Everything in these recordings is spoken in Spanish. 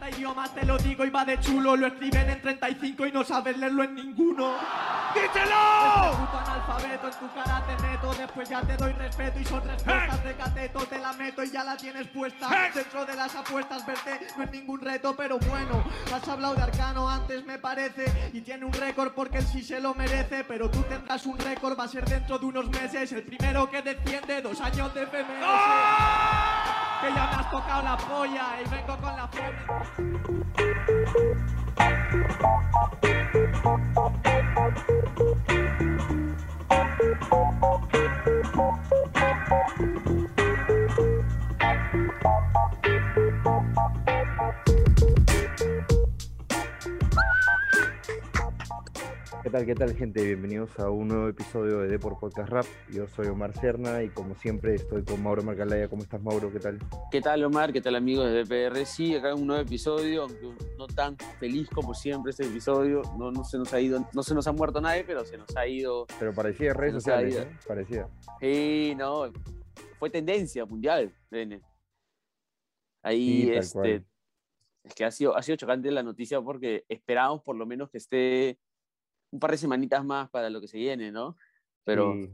50 idiomas, te lo digo, y va de chulo. Lo escriben en 35 y no sabes leerlo en ninguno. ¡Díselo! Puto analfabeto en tu cara te meto, después ya te doy respeto y son respuestas de cateto, te la meto y ya la tienes puesta. Dentro de las apuestas verte no es ningún reto, pero bueno, has hablado de Arcano antes me parece y tiene un récord porque él sí se lo merece, pero tú tendrás un récord, va a ser dentro de unos meses, el primero que desciende, dos años de FMS. Que ya me has tocado la polla y vengo con la fome. ¿Qué tal, qué tal, gente? Bienvenidos a un nuevo episodio de Deport Podcast Rap. Yo soy Omar Serna y como siempre estoy con Mauro Marcalaya. ¿Cómo estás, Mauro? ¿Qué tal? ¿Qué tal Omar? ¿Qué tal amigos de DPR? Sí, acá un nuevo episodio, aunque no tan feliz como siempre este episodio. No, no se nos ha ido, no se nos ha muerto nadie, pero se nos ha ido. Pero parecía redes sociales, ¿eh? Parecía. Sí, no, fue tendencia mundial, Bene. Ahí, Sí, este, cual. es que ha sido, ha sido chocante la noticia porque esperábamos por lo menos que esté un par de semanitas más para lo que se viene, ¿no? Pero Sí.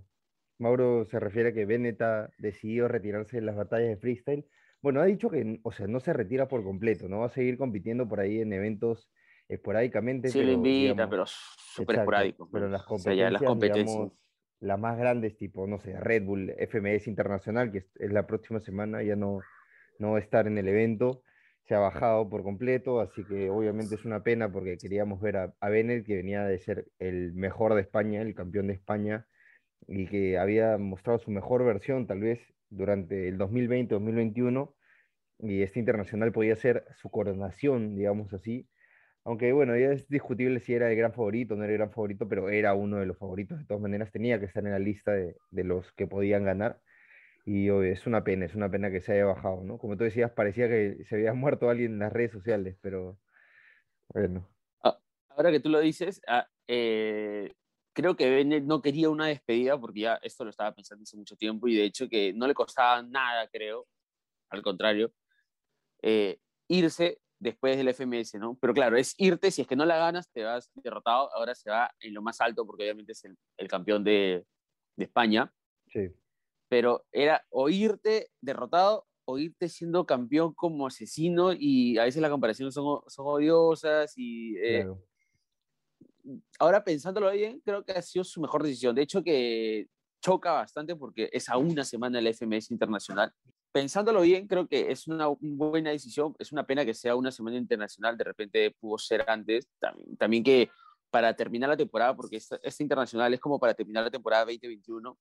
Mauro se refiere a que Bennett ha decidido retirarse de las batallas de freestyle. Bueno, ha dicho que, o sea, no se retira por completo, ¿no? Va a seguir compitiendo por ahí en eventos esporádicamente. sí lo pero, invita, digamos, pero súper esporádico. Pero las O sea, competencias, las competencias. digamos, las más grandes, tipo, no sé, Red Bull, FMS Internacional, que es, es la próxima semana, ya no, no va a estar en el evento. Se ha bajado por completo, así que obviamente es una pena porque queríamos ver a, a Bennett, que venía de ser el mejor de España, el campeón de España, y que había mostrado su mejor versión tal vez durante el 2020-2021, y este internacional podía ser su coronación, digamos así. Aunque bueno, ya es discutible si era el gran favorito o no era el gran favorito, pero era uno de los favoritos. De todas maneras, tenía que estar en la lista de, de los que podían ganar. Y oye, es una pena, es una pena que se haya bajado, ¿no? Como tú decías, parecía que se había muerto alguien en las redes sociales, pero bueno, Ahora que tú lo dices, ah, eh, creo que Bennett no quería una despedida porque ya esto lo estaba pensando hace mucho tiempo y de hecho que no le costaba nada, creo, al contrario, eh, irse después del FMS, ¿no? Pero claro, es irte, si es que no la ganas, te vas derrotado, ahora se va en lo más alto porque obviamente es el, el campeón de, de España, sí, pero era o irte derrotado o irte siendo campeón como asesino y a veces las comparaciones son, son odiosas y... eh, claro. ahora pensándolo bien, creo que ha sido su mejor decisión. De hecho, que choca bastante porque es a una semana el FMS internacional. Pensándolo bien, creo que es una buena decisión. Es una pena que sea una semana internacional. De repente pudo ser antes. También, también que para terminar la temporada, porque esta, esta internacional es como para terminar la temporada 2021,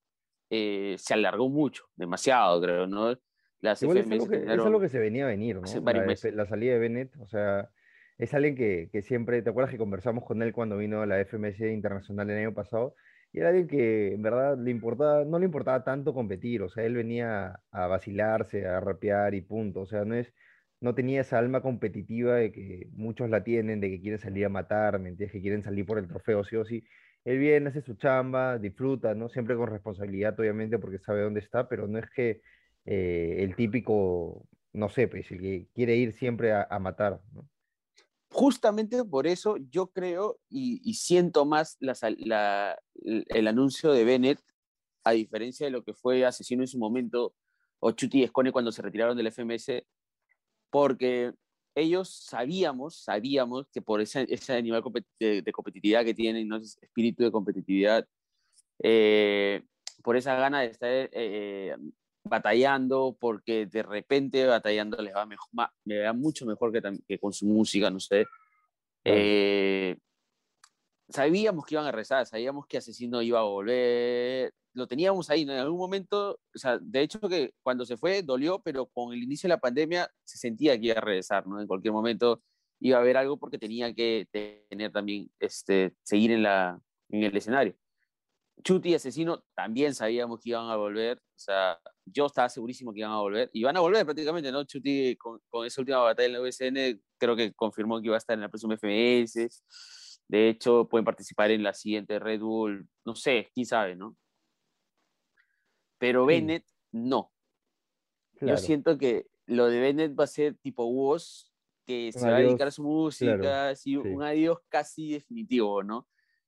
eh, se alargó mucho, demasiado, creo, ¿no? Las Igual es algo, que, es algo que se venía a venir, ¿no? La, de- la salida de Bennett, o sea, es alguien que, que siempre, ¿te acuerdas que conversamos con él cuando vino a la FMS Internacional el año pasado? Y era alguien que en verdad le importaba, no le importaba tanto competir, o sea, él venía a vacilarse, a rapear y punto, o sea, no es, no tenía esa alma competitiva de que muchos la tienen, de que quieren salir a matar, ¿me entiendes? Que quieren salir por el trofeo, sí o sí. Él viene, hace su chamba, disfruta, ¿no? Siempre con responsabilidad, obviamente, porque sabe dónde está, pero no es que eh, el típico, no sé, pues, el que quiere ir siempre a, matar, justamente por eso yo creo y, siento más el, anuncio de Bennett, a diferencia de lo que fue Asesino en su momento, o Chuti y cuando se retiraron del FMS, porque ellos sabíamos, sabíamos que por ese, ese nivel compet- de, de competitividad que tienen, ¿no? ese espíritu de competitividad, eh, por esa gana de estar eh, batallando, porque de repente batallando les va, mejor, va mucho mejor que, que con su música, no sé. Eh, sabíamos que iban a rezar, sabíamos que Asesino iba a volver, lo teníamos ahí, ¿no? en algún momento, o sea, de hecho que cuando se fue dolió, pero con el inicio de la pandemia se sentía que iba a regresar, ¿no? En cualquier momento iba a haber algo porque tenía que tener también, este, seguir en, la, en el escenario. Chuti y Asesino también sabíamos que iban a volver, o sea, yo estaba segurísimo que iban a volver, y van a volver prácticamente, ¿no? Chuti con, con esa última batalla en la USN creo que confirmó que iba a estar en la próxima FMS, de hecho pueden participar en la siguiente Red Bull, no sé, quién sabe, ¿no? Pero. Bennett no, Claro. yo siento que lo de Bennett va a ser tipo Woz, que se Un va a dedicar a adiós, su música, sí, sí. un adiós casi definitivo, ¿no?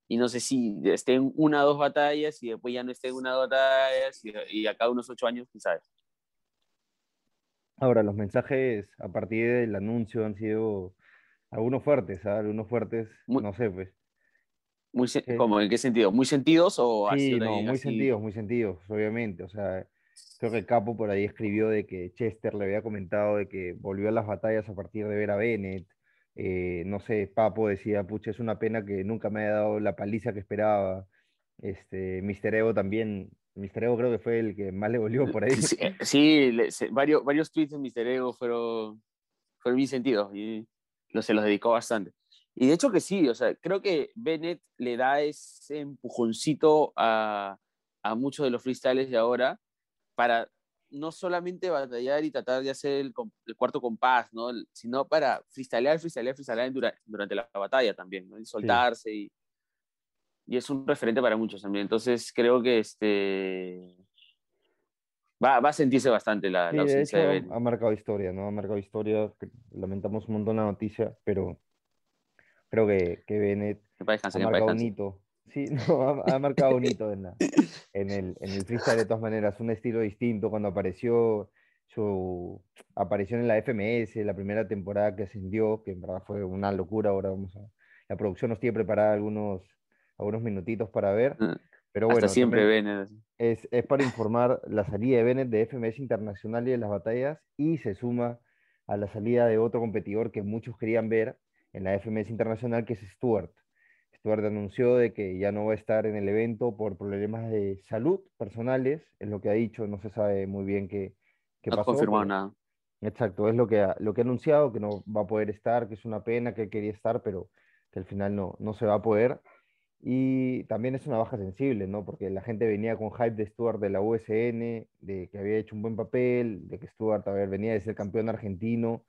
Y no sé si esté en una o dos batallas y después ya no esté en una o dos batallas y, y acá unos ocho años, quién sabe. Ahora, los mensajes a partir del anuncio han sido algunos fuertes, ¿ah? Algunos fuertes, Muy- no sé, pues. Muy, Sí. ¿Cómo? ¿En qué sentido? ¿Muy sentidos o Sí, así no, también muy así? sentidos, muy sentidos, obviamente. O sea, creo que Capo por ahí escribió de que Chester le había comentado de que volvió a las batallas a partir de ver a Bennett. Eh, no sé, Papo decía, pucha, es una pena que nunca me haya dado la paliza que esperaba. Este, Mr. Ego también, Mr. Ego creo que fue el que más le volvió por ahí. Sí, eh, sí, varios, varios tweets de Mr. Ego fueron, fueron bien sentidos y lo, se los dedicó bastante. Y de hecho que sí, o sea, creo que Bennett le da ese empujoncito a, a muchos de los freestyles de ahora para no solamente batallar y tratar de hacer el, cuarto compás, ¿no? Sino para freestylear, freestylear, freestylear dura- durante la batalla también, ¿no? Y soltarse y, y es un referente para muchos también. Entonces creo que este va, va a sentirse bastante la, Sí, la de ausencia hecho, de ha- marcado historia, ¿no? Ha marcado historia. Lamentamos un montón la noticia, pero creo que, que Bennett Que para descansar, ha marcado un hito. Sí, no, ha, ha marcado un hito en, la- en, el, en el freestyle de todas maneras, un estilo distinto. Cuando apareció su aparición en la FMS, la primera temporada que ascendió, que en verdad fue una locura. Ahora vamos a. La producción nos tiene preparada algunos, algunos minutitos para ver. Pero Hasta bueno, siempre Bennett. es, es para informar la salida de Bennett de FMS Internacional y de las batallas y se suma a la salida de otro competidor que muchos querían ver en la FMS Internacional, que es Stuart. Stuart anunció de que ya no va a estar en el evento por problemas de salud personales, es lo que ha dicho, no se sabe muy bien qué, qué No pasó. confirmado nada. Exacto, es lo que ha, lo que ha anunciado, que no va a poder estar, que es una pena, que quería estar, pero que al final no, no se va a poder. Y también es una baja sensible, ¿no? Porque la gente venía con hype de Stuart de la USN, de que había hecho un buen papel, de que Stuart, a ver, venía de ser campeón argentino,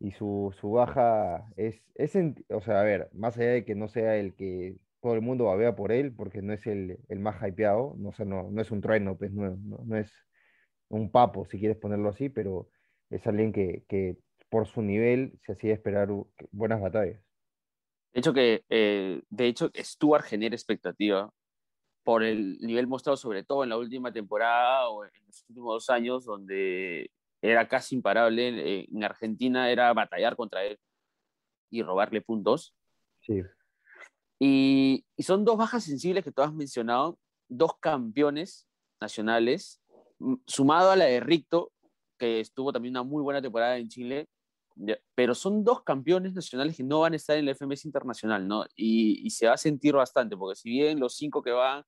y su, su baja es, es, en- o sea, a ver, más allá de que no sea el que todo el mundo babea por él, porque no es el, el más hypeado, no, sé, no, no es un trueno, pues, no, no, no es un papo, si quieres ponerlo así, pero es alguien que, que por su nivel se hacía esperar buenas batallas. De hecho, que, eh, de hecho, Stuart genera expectativa por el nivel mostrado, sobre todo en la última temporada o en los últimos dos años, donde era casi imparable. eh, En Argentina era batallar contra él y robarle puntos. Sí, Y, y son dos bajas sensibles que tú has mencionado, dos campeones nacionales, m- sumado a la de Ricto, que estuvo también una muy buena temporada en Chile, pero son dos campeones nacionales que no van a estar en la FMS internacional, ¿no? Y, y se va a sentir bastante, porque si bien los cinco que van,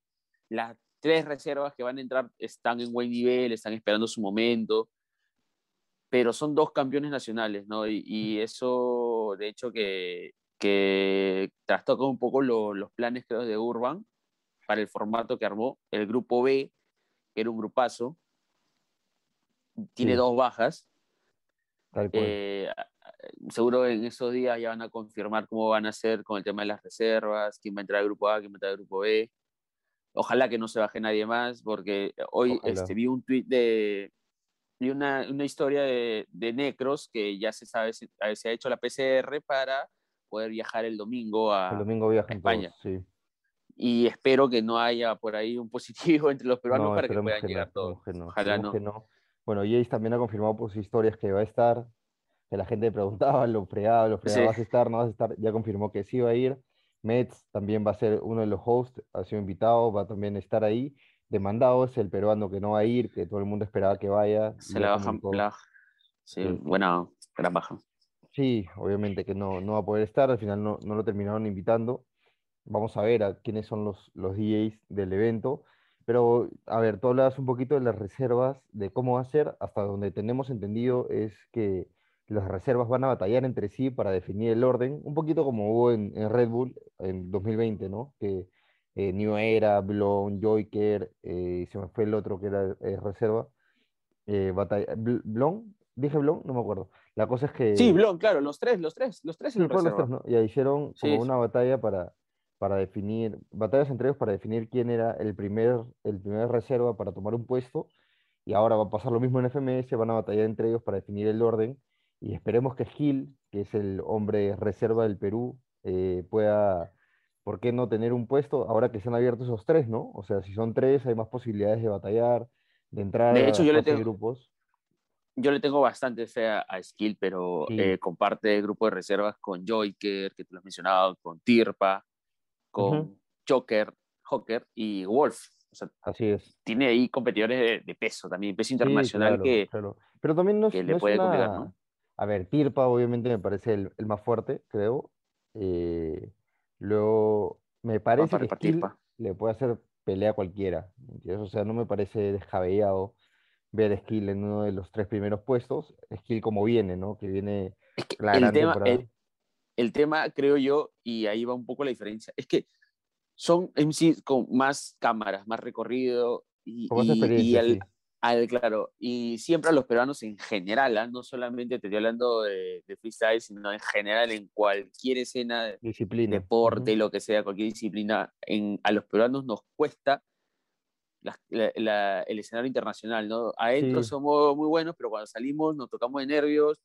las tres reservas que van a entrar están en buen nivel, están esperando su momento, pero son dos campeones nacionales, ¿no? Y, y eso, de hecho, que, que trastoca un poco lo- los planes, creo, de Urban para el formato que armó. El grupo B, que era un grupazo, tiene Sí. dos bajas. Tal cual. Eh, seguro en esos días ya van a confirmar cómo van a hacer con el tema de las reservas, quién va a entrar al grupo A, quién va a entrar al grupo B. Ojalá que no se baje nadie más, porque hoy este, vi un tweet de. Vi una, una historia de, de Necros que ya se sabe, si- a- se ha hecho la PCR para poder viajar el domingo a. El domingo viajan España. todos, sí. Y espero que no haya por ahí un positivo entre los peruanos No, para que puedan que no, llegar todos. esperemos que no, Ojalá no. que no. Bueno, Jace también ha confirmado por sus historias que va a estar, que la gente preguntaba, lo fregaba, lo fregaba, Sí. ¿vas a estar? ¿No vas a estar? Ya confirmó que sí va a ir. Mets también va a ser uno de los hosts, ha sido invitado, va a también estar ahí. Demandado es el peruano que no va a ir, que todo el mundo esperaba que vaya. Se la bajan. la- sí, Sí. buena, gran baja. Sí, obviamente que no, no va a poder estar, al final no, no lo terminaron invitando. Vamos a ver a quiénes son los, los DJs del evento. Pero, a ver, tú hablabas un poquito de las reservas, de cómo va a ser. Hasta donde tenemos entendido es que las reservas van a batallar entre sí para definir el orden, un poquito como hubo en, en Red Bull en 2020, ¿no? Que eh, New Era, Blon, Joyker, eh, se me fue el otro que era eh, reserva. Eh, batalla, Bl- ¿Blon? ¿Dije Blon? No me acuerdo. La cosa es que... Sí, Blon, claro, los tres, los tres, los tres en Sí, los reserva. tres, ¿no? Ya hicieron como Sí, sí. una batalla para, para definir, batallas entre ellos para definir quién era el primer, el primer reserva para tomar un puesto. Y ahora va a pasar lo mismo en FMS, van a batallar entre ellos para definir el orden. Y esperemos que Gil, que es el hombre reserva del Perú, eh, pueda, ¿por qué no tener un puesto ahora que se han abierto esos tres, ¿no? O sea, si son tres, hay más posibilidades de batallar, de entrar De hecho, a yo le tengo- grupos. Yo le tengo bastante fe a, a Skill, pero Sí. eh, comparte grupo de reservas con Joyker, que tú lo has mencionado, con Tirpa, con Ujú. Joker, Joker y Wolf. O sea, Así es. tiene ahí competidores de, de peso también, peso Sí, internacional claro, que, claro. Pero también no es, que le puede complicar, una- ¿no? A ver, Tirpa obviamente me parece el, el más fuerte, creo. Eh, luego, me parece que le puede hacer pelea a cualquiera. ¿entiendes? O sea, no me parece descabellado ver a Skill en uno de los tres primeros puestos. Skill como viene, ¿no? Que viene Es que la el gran tema, el, el tema, creo yo, y ahí va un poco la diferencia, es que son MCs con más cámaras, más recorrido y, y- y experiencia, al, sí. Al- claro, y siempre a los peruanos en general, ¿ah? no solamente te estoy hablando de, de freestyle, sino en general en cualquier escena, Disciplina. deporte, Ujú. lo que sea, cualquier disciplina, en, a los peruanos nos cuesta la- la- la- el escenario internacional, ¿no? Adentro Sí. somos muy buenos, pero cuando salimos nos tocamos de nervios,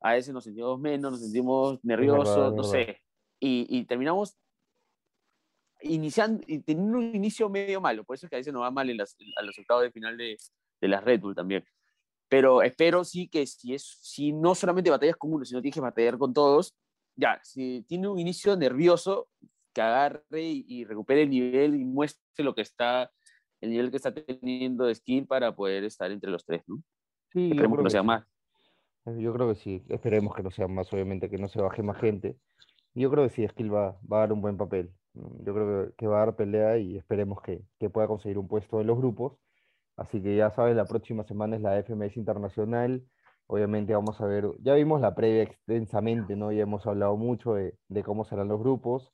a veces nos sentimos menos, nos sentimos nerviosos, no sé, y, y terminamos iniciando y teniendo un inicio medio malo, por eso es que a veces nos va mal en las- a los octavos de final de, de las Red Bull también. Pero espero sí que si, es, si no solamente batallas con uno, sino tienes que batallar con todos, ya, si tiene un inicio nervioso, que agarre y, y recupere el nivel y muestre lo que está, el nivel que está teniendo de skill para poder estar entre los tres, ¿no? Sí, Esperemos que no sea sí. más. Yo creo que sí, esperemos que no sea más, obviamente, que no se baje más gente. Yo creo que sí, Skill va, va a dar un buen papel. Yo creo que, que va a dar pelea y esperemos que, que pueda conseguir un puesto en los grupos. Así que ya sabes, la próxima semana es la FMS Internacional. Obviamente vamos a ver, ya vimos la previa extensamente, ¿no? Ya hemos hablado mucho de, cómo serán los grupos.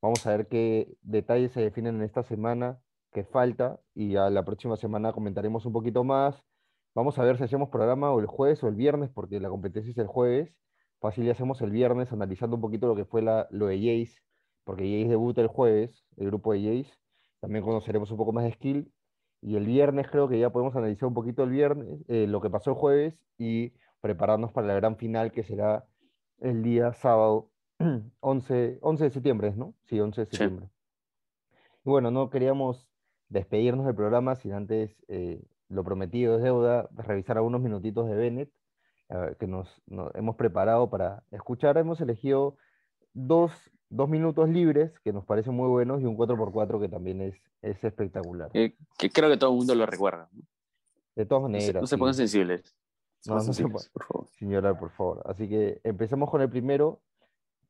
Vamos a ver qué detalles se definen en esta semana, qué falta, y ya la próxima semana comentaremos un poquito más. Vamos a ver si hacemos programa o el jueves o el viernes, porque la competencia es el jueves. Fácil, ya hacemos el viernes analizando un poquito lo que fue la, lo de Jace, porque Jace debuta el jueves, el grupo de Jace. También conoceremos un poco más de skill. Y el viernes creo que ya podemos analizar un poquito el viernes, eh, lo que pasó el jueves y prepararnos para la gran final que será el día sábado 11, 11 de septiembre, ¿no? Sí, 11 de Sí. septiembre. Y bueno, no queríamos despedirnos del programa sin antes, eh, lo prometido es deuda, revisar algunos minutitos de Bennett eh, que nos, nos hemos preparado para escuchar. Hemos elegido dos, dos minutos libres que nos parecen muy buenos y un 4x4 que también es, es espectacular. Eh, que creo que todo el mundo lo recuerda. ¿no? De todas No se, maneras. no se sí. pongan sensibles. No, No, no se sensibles, por favor. llorar, por favor. Así que empecemos con el primero,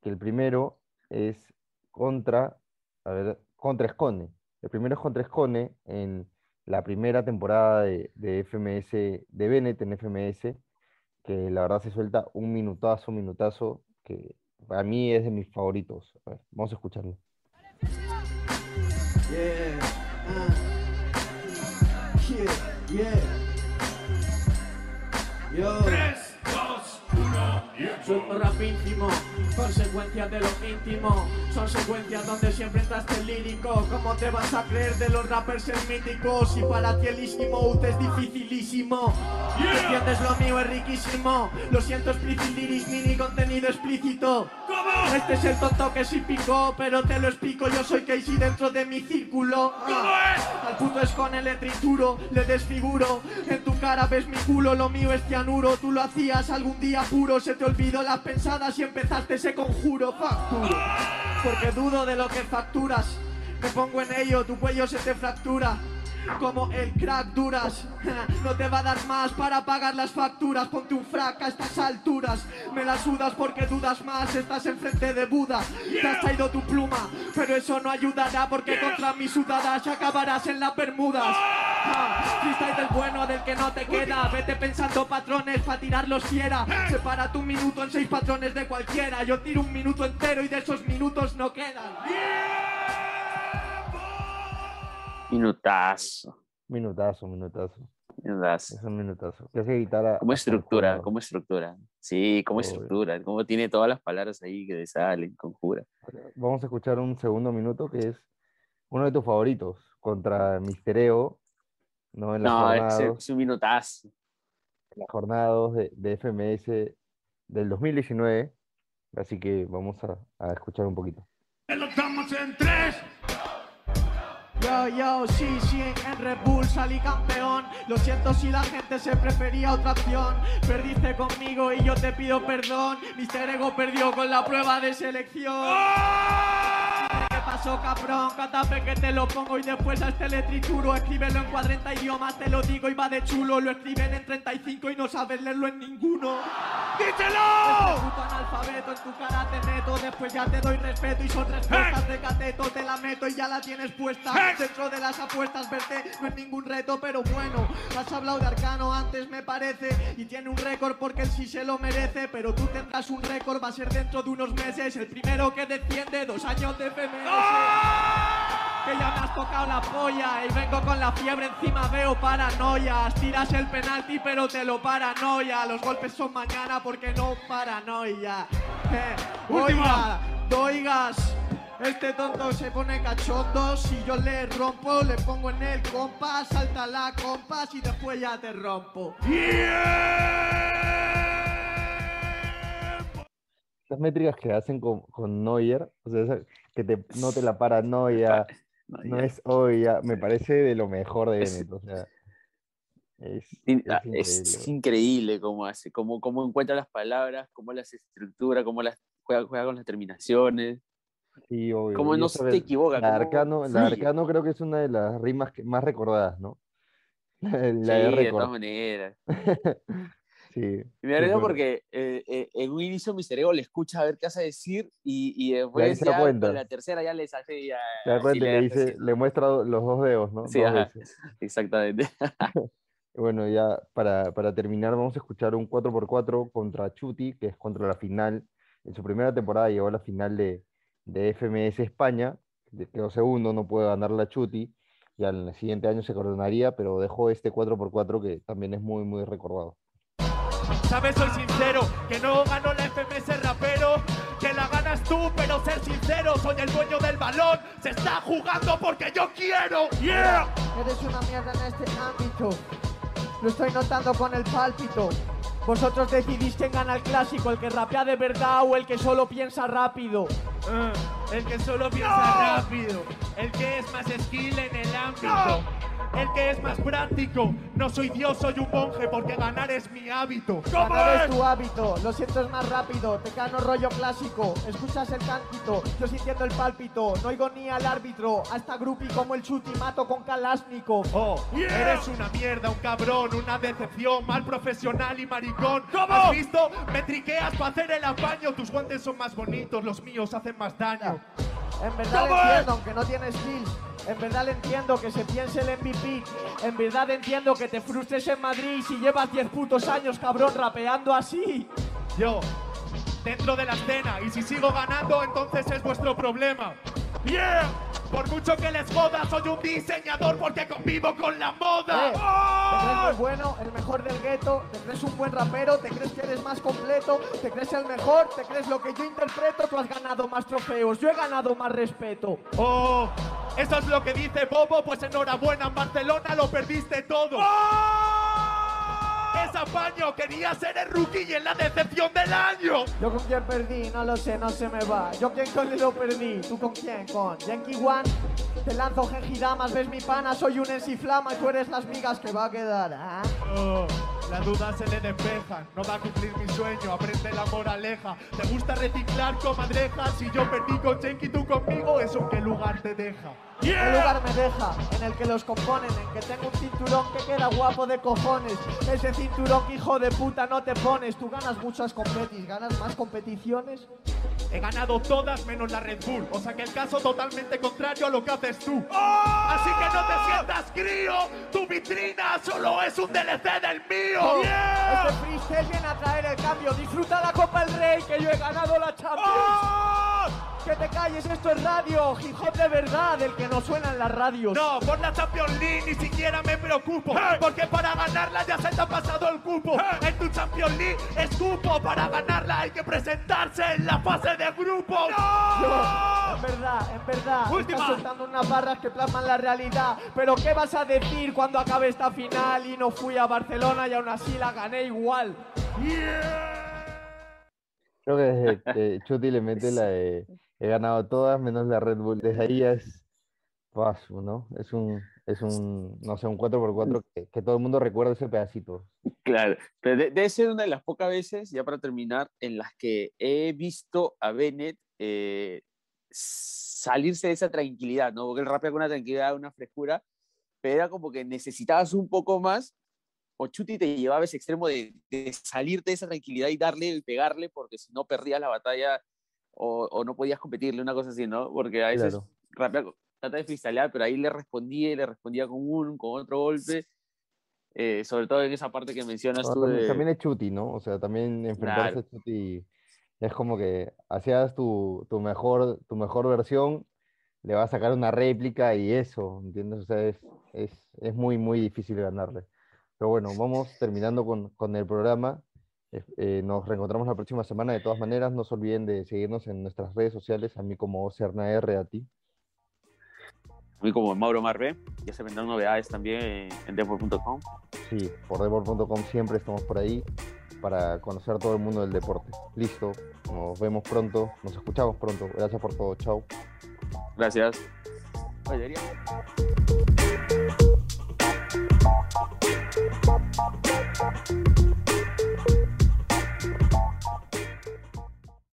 que el primero es contra, a ver, contra Escone. El primero es contra Escone en la primera temporada de, de FMS, de Bennett en FMS, que la verdad se suelta un minutazo, minutazo, que para mí es de mis favoritos. Vamos a escucharlo. Yo. 3, 2, 1 y Soy un rapísimo, consecuencia de lo íntimo. Son secuencias donde siempre entraste lírico. ¿Cómo te vas a creer de los rappers el mítico? Si para ti el es dificilísimo. ¿Entiendes? Lo mío es riquísimo. Lo siento, explicit lyrics, mini contenido explícito. ¿Cómo? Este es el tonto que sí picó, pero te lo explico. Yo soy Casey dentro de mi círculo. ¿Cómo es? Al puto es con el trituro, le desfiguro. En tu cara ves mi culo, lo mío es cianuro. Tú lo hacías algún día puro, se te olvidó las pensadas y empezaste ese conjuro. Facturo, porque dudo de lo que facturas. Me pongo en ello, tu cuello se te fractura. Como el crack duras, no te va a dar más para pagar las facturas. Ponte un frac a estas alturas. Me la sudas porque dudas más, estás enfrente de Buda. Te has traído tu pluma, pero eso no ayudará porque contra mis sudadas acabarás en las Bermudas. Ah, freestyle del bueno del que no te queda. Vete pensando patrones para tirarlos fiera. Separa tu minuto en seis patrones de cualquiera. Yo tiro un minuto entero y de esos minutos no quedan. Minutazo. Minutazo, minutazo. Minutazo. Es un minutazo. A- ¿Cómo a estructura? ¿Cómo estructura? Sí, ¿cómo Obvio. estructura? ¿Cómo tiene todas las palabras ahí que le salen? Conjura. Vamos a escuchar un segundo minuto que es uno de tus favoritos contra Mistereo, ¿no? En las No, jornadas, es, es un minutazo. en las jornadas de, de FMS del 2019, así que vamos a, a escuchar un poquito. Lo damos en tres. Yo, yo, sí, sí, en Red Bull salí campeón. Lo siento si la gente se prefería otra opción. Perdiste conmigo y yo te pido perdón. Mister Ego perdió con la prueba de selección. ¿Qué pasó, cabrón? Catape que te lo pongo y después a este le trituro. Escríbelo en 40 idiomas, te lo digo y va de chulo. Lo escriben en 35 y no sabes leerlo en ninguno. ¡Díselo! Este puto analfabeto en tu cara te meto Después ya te doy respeto y son respuestas de cateto Te la meto y ya la tienes puesta Hey. Dentro de las apuestas verte no es ningún reto Pero bueno, has hablado de Arcano antes me parece Y tiene un récord porque él sí se lo merece Pero tú tendrás un récord, va a ser dentro de unos meses El primero que desciende, dos años de FMS que ya me has tocado la polla y vengo con la fiebre encima veo paranoias tiras el penalti pero te lo paranoia. Los golpes son mañana porque no paranoia. Eh, Última. oiga doigas este tonto se pone cachondo. Si yo le rompo le pongo en el compás salta la compás y después ya te rompo. Las métricas que hacen con, con Neuer, o sea, que te, no te la para Neuer, no es obvia, me parece de lo mejor de Bennett, o sea, es, ah, Es, increíble. cómo hace, cómo, cómo encuentra las palabras, cómo las estructura, cómo las juega, juega con las terminaciones. Sí, obvio. cómo y no se de- equivoca, La Arcano, la. Arcano creo que es una de las rimas que- más recordadas, ¿no? La, Sí, de de todas maneras. Sí, Y me súper. porque eh, eh, en un inicio mi cerebro le escucha a ver qué hace decir y, y después ya con la tercera ya le saqué y ya. Cuenta le hace dice, le muestra los dos dedos, ¿no? Sí, Dos ajá. Exactamente. Y Bueno, ya para, para terminar, vamos a escuchar un 4x4 contra Chuti, que es contra la final. En su primera temporada llegó a la final de, de FMS España, quedó segundo, no puede ganar la Chuti. Ya en el siguiente año se coronaría, pero dejó este 4x4 que también es muy, muy recordado. Sabes, soy sincero, que no gano la FMS rapero, que la ganas tú, pero ser sincero, soy el dueño del balón, se está jugando porque yo quiero. Yeah. Eres una mierda en este ámbito. Lo estoy notando con el pálpito. Vosotros decidís quién gana el clásico, el que rapea de verdad o el que solo piensa rápido. Ah, el que solo piensa rápido, el que es más skill en el ámbito, el que es más práctico. No soy Dios, soy un monje porque ganar es mi hábito. Ganar es tu hábito, lo siento es más rápido, te cano rollo clásico, escuchas el cántito, yo sintiendo el pálpito, no oigo ni al árbitro, hasta grupi como el chuti mato con Kalashnikov. Oh, Yeah. eres una mierda, un cabrón, una decepción, mal profesional y maricón. ¿Has visto? Me triqueas para hacer el apaño. Tus guantes son más bonitos, los míos hacen más daño. En verdad ¿Cómo entiendo, aunque no tienes skills. En verdad le entiendo que se piense el MVP. En verdad entiendo que te frustres en Madrid si llevas 10 putos años, cabrón, rapeando así. Yo, dentro de la escena, y si sigo ganando, entonces es vuestro problema. Yeah. Por mucho que les joda, soy un diseñador porque convivo con la moda. Eh, ¿Te crees muy bueno, el mejor del gueto? ¿Te crees un buen rapero? ¿Te crees que eres más completo? ¿Te crees el mejor? ¿Te crees lo que yo interpreto? Tú has ganado más trofeos, yo he ganado más respeto. Oh, eso es lo que dice Bobo, pues enhorabuena, en Barcelona lo perdiste todo. Es apaño, quería ser el rookie y en la decepción del año. Yo con quién perdí, no lo sé, no se me va. Yo quién con lo perdí, tú con quién, con Yankee One. Te lanzo Gengidamas, ves mi pana, soy un ensiflama y tú eres las migas que va a quedar. Oh, la duda se le despeja, no va a cumplir mi sueño, aprende la moraleja. ¿Te gusta reciclar comadrejas? Si yo perdí con Yankee, tú conmigo, ¿eso en qué lugar te deja? ¿Qué lugar me deja? En el que los componen, en que tengo un cinturón que queda guapo de cojones. Ese cinturón que hijo de puta no te pones. Tú ganas muchas competis, ganas más competiciones. He ganado todas menos la Red Bull, o sea que el caso totalmente contrario a lo que haces tú. Así que no te sientas crío, tu vitrina solo es un DLC del mío. Este freestyle viene a traer el cambio. Disfruta la Copa del Rey que yo he ganado la Champions. Que te calles, esto es radio, hip hop de verdad, el que no suena en las radios. No, por la Champions League ni siquiera me preocupo, porque para ganarla ya se te ha pasado el cupo. En tu Champions League es cupo, para ganarla hay que presentarse en la fase de grupo. Yo, en verdad, en verdad, Última. estás soltando unas barras que plasman la realidad. Pero ¿qué vas a decir cuando acabe esta final y no fui a Barcelona y aún así la gané igual? Creo que desde que Chuti le mete la de he ganado todas menos la Red Bull. Desde ahí ya es paso, ¿no? Es un, es un, no sé, un 4x4 que, que todo el mundo recuerda ese pedacito. Claro, pero de- debe ser una de las pocas veces, ya para terminar, en las que he visto a Bennett eh, salirse de esa tranquilidad, ¿no? Porque él rapea con una tranquilidad, una frescura, pero era como que necesitabas un poco más, o Chuti te llevaba ese extremo de, de salirte de esa tranquilidad y darle y pegarle, porque si no perdías la batalla o, o no podías competirle, una cosa así, ¿no? Porque a veces Claro. rapea, trata de freestylear, pero ahí le respondía y le respondía con un, con otro golpe. eh, sobre todo en esa parte que mencionas No, tú también, de- también es Chuti, ¿no? O sea, también enfrentarse Claro. a Chuti es como que hacías tu, tu mejor, tu mejor versión, le vas a sacar una réplica y eso, ¿entiendes? O sea, es, es, es muy, muy difícil ganarle. Pero bueno, vamos terminando con, con el programa. Eh, nos reencontramos la próxima semana. De todas maneras, no se olviden de seguirnos en nuestras redes sociales, a mí como Cerna R, a ti. A mí como Mauro Marbe. Ya se vendrán novedades también en Deport.com. Sí, por Deport.com siempre estamos por ahí para conocer todo el mundo del deporte. Listo, nos vemos pronto, nos escuchamos pronto. Gracias por todo, chao. Gracias.